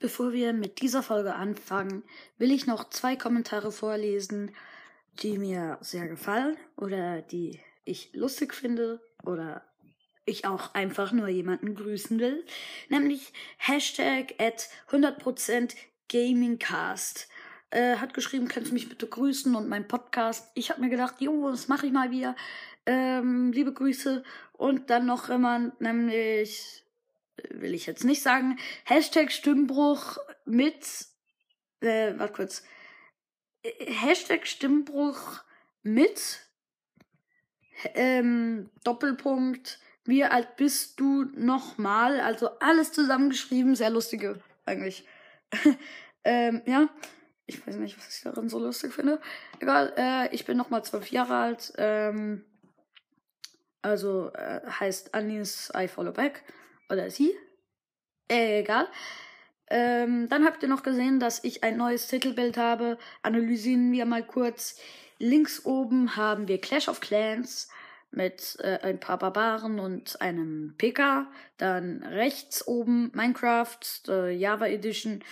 Bevor wir mit dieser Folge anfangen, will ich noch zwei Kommentare vorlesen, die mir sehr gefallen oder die ich lustig finde oder ich auch einfach nur jemanden grüßen will. Nämlich Hashtag at 100% Gamingcast. Äh, hat geschrieben, kannst du mich bitte grüßen und mein Podcast. Ich habe mir gedacht, jo, das mache ich mal wieder. Ähm, liebe Grüße. Und dann noch jemand, nämlich will ich jetzt nicht sagen. Hashtag Stimmbruch mit, äh, warte kurz. Hashtag Stimmbruch mit, ähm, Doppelpunkt, wie alt bist du nochmal? Also alles zusammengeschrieben, sehr lustige eigentlich. ähm, ja, ich weiß nicht, was ich darin so lustig finde. Egal, äh, ich bin nochmal zwölf Jahre alt. Ähm, also äh, heißt Anis I Follow Back oder sie. Äh, egal. Ähm, dann habt ihr noch gesehen, dass ich ein neues Titelbild habe. Analysieren wir mal kurz. Links oben haben wir Clash of Clans mit äh, ein paar Barbaren und einem PK. Dann rechts oben Minecraft, äh, Java Edition,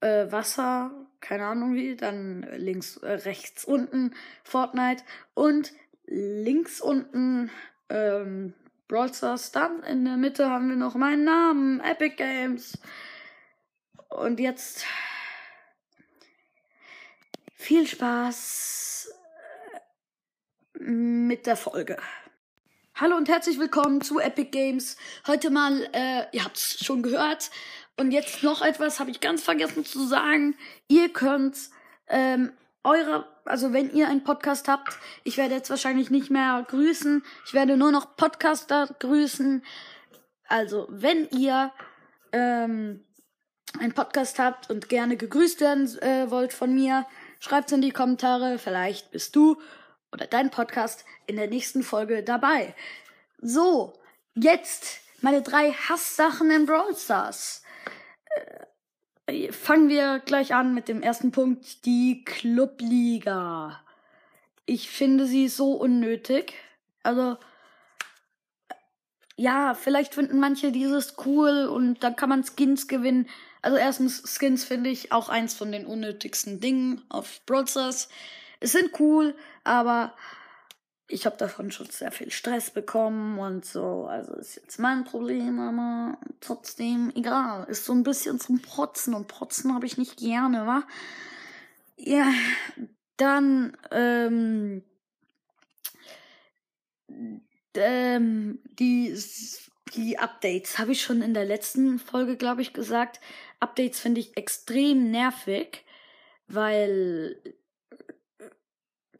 äh, Wasser, keine Ahnung wie. Dann links, äh, rechts unten Fortnite und links unten ähm, Brawl Stars. Dann in der Mitte haben wir noch meinen Namen, Epic Games. Und jetzt viel Spaß mit der Folge. Hallo und herzlich willkommen zu Epic Games. Heute mal, äh, ihr habt's schon gehört. Und jetzt noch etwas habe ich ganz vergessen zu sagen. Ihr könnt ähm, eure, also wenn ihr einen Podcast habt, ich werde jetzt wahrscheinlich nicht mehr grüßen, ich werde nur noch Podcaster grüßen. Also wenn ihr ähm, einen Podcast habt und gerne gegrüßt werden äh, wollt von mir, schreibt's in die Kommentare. Vielleicht bist du oder dein Podcast in der nächsten Folge dabei. So, jetzt meine drei Hasssachen in Brawl Stars. Äh, fangen wir gleich an mit dem ersten Punkt, die Clubliga. Ich finde sie so unnötig. Also, ja, vielleicht finden manche dieses cool und dann kann man Skins gewinnen. Also erstens, Skins finde ich auch eins von den unnötigsten Dingen auf Broadstars. Es sind cool, aber ich habe davon schon sehr viel Stress bekommen und so. Also ist jetzt mein Problem, aber trotzdem egal. Ist so ein bisschen zum Protzen und Protzen habe ich nicht gerne, wa? Ja, dann, ähm, ähm, die, die Updates habe ich schon in der letzten Folge, glaube ich, gesagt. Updates finde ich extrem nervig, weil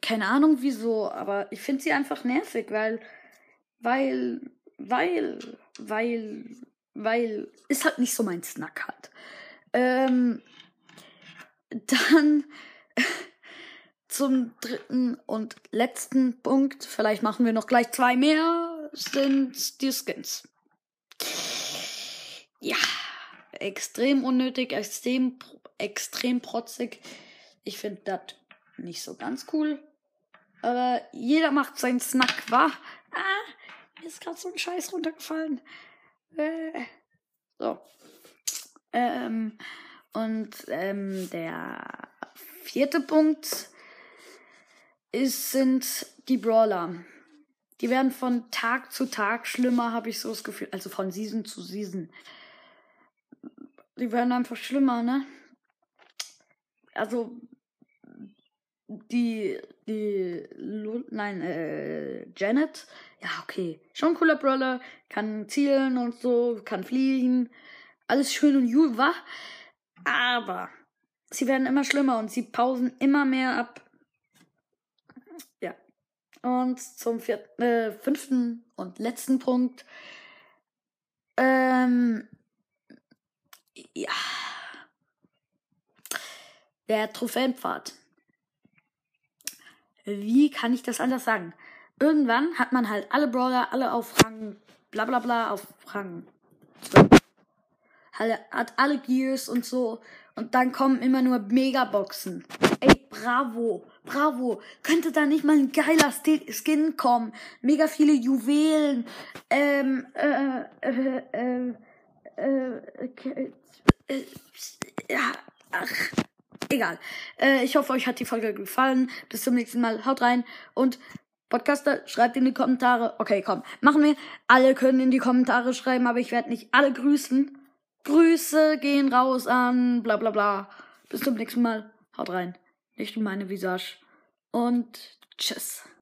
keine Ahnung wieso, aber ich finde sie einfach nervig, weil, weil, weil, weil, weil, ist halt nicht so mein Snack halt. Ähm, dann zum dritten und letzten Punkt, vielleicht machen wir noch gleich zwei mehr, sind die Skins. Ja, extrem unnötig, extrem, extrem protzig. Ich finde das nicht so ganz cool. Aber jeder macht seinen Snack, wa? Ah, mir ist gerade so ein Scheiß runtergefallen. Äh, so. Ähm, und ähm, der vierte Punkt ist, sind die Brawler. Die werden von Tag zu Tag schlimmer, habe ich so das Gefühl. Also von Season zu Season. Die werden einfach schlimmer, ne? Also die, die, Lu nein, äh, Janet, ja, okay, schon cooler Brawler, kann zielen und so, kann fliegen, alles schön und gut, wa? Aber sie werden immer schlimmer und sie pausen immer mehr ab. Ja. Und zum vierten, äh, fünften und letzten Punkt. Ähm, ja. Der Trophäenpfad wie kann ich das anders sagen? Irgendwann hat man halt alle Brawler, alle auf Rang, bla bla bla, auf Rang 12. Hat alle Gears und so. Und dann kommen immer nur Megaboxen. Ey, bravo, bravo. Könnte da nicht mal ein geiler Skin kommen? Mega viele Juwelen. Ähm, äh, äh, äh, äh, Äh, ja, ach, egal. Äh, ich hoffe, euch hat die Folge gefallen. Bis zum nächsten Mal. Haut rein und Podcaster, schreibt in die Kommentare. Okay, komm, machen wir. Alle können in die Kommentare schreiben, aber ich werde nicht alle grüßen. Grüße gehen raus an bla bla bla. Bis zum nächsten Mal. Haut rein. Nicht in meine Visage. Und tschüss.